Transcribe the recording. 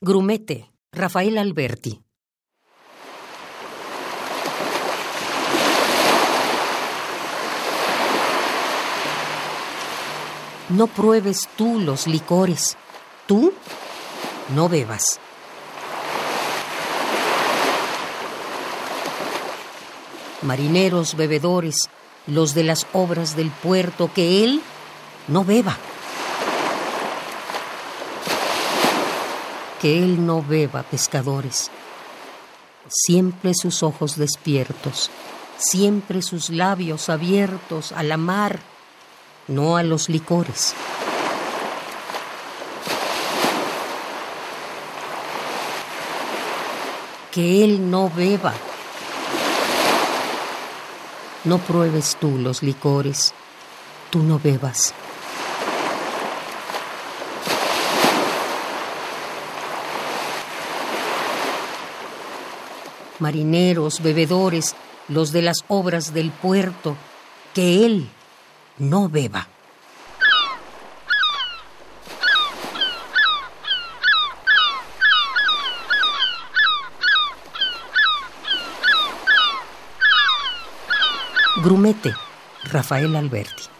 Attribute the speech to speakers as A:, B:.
A: Grumete, Rafael Alberti. No pruebes tú los licores. Tú no bebas. Marineros bebedores, los de las obras del puerto, que él no beba. Que él no beba, pescadores. Siempre sus ojos despiertos, siempre sus labios abiertos a la mar, no a los licores. Que él no beba. No pruebes tú los licores, tú no bebas. Marineros, bebedores, los de las obras del puerto, que él no beba. Grumete, Rafael Alberti.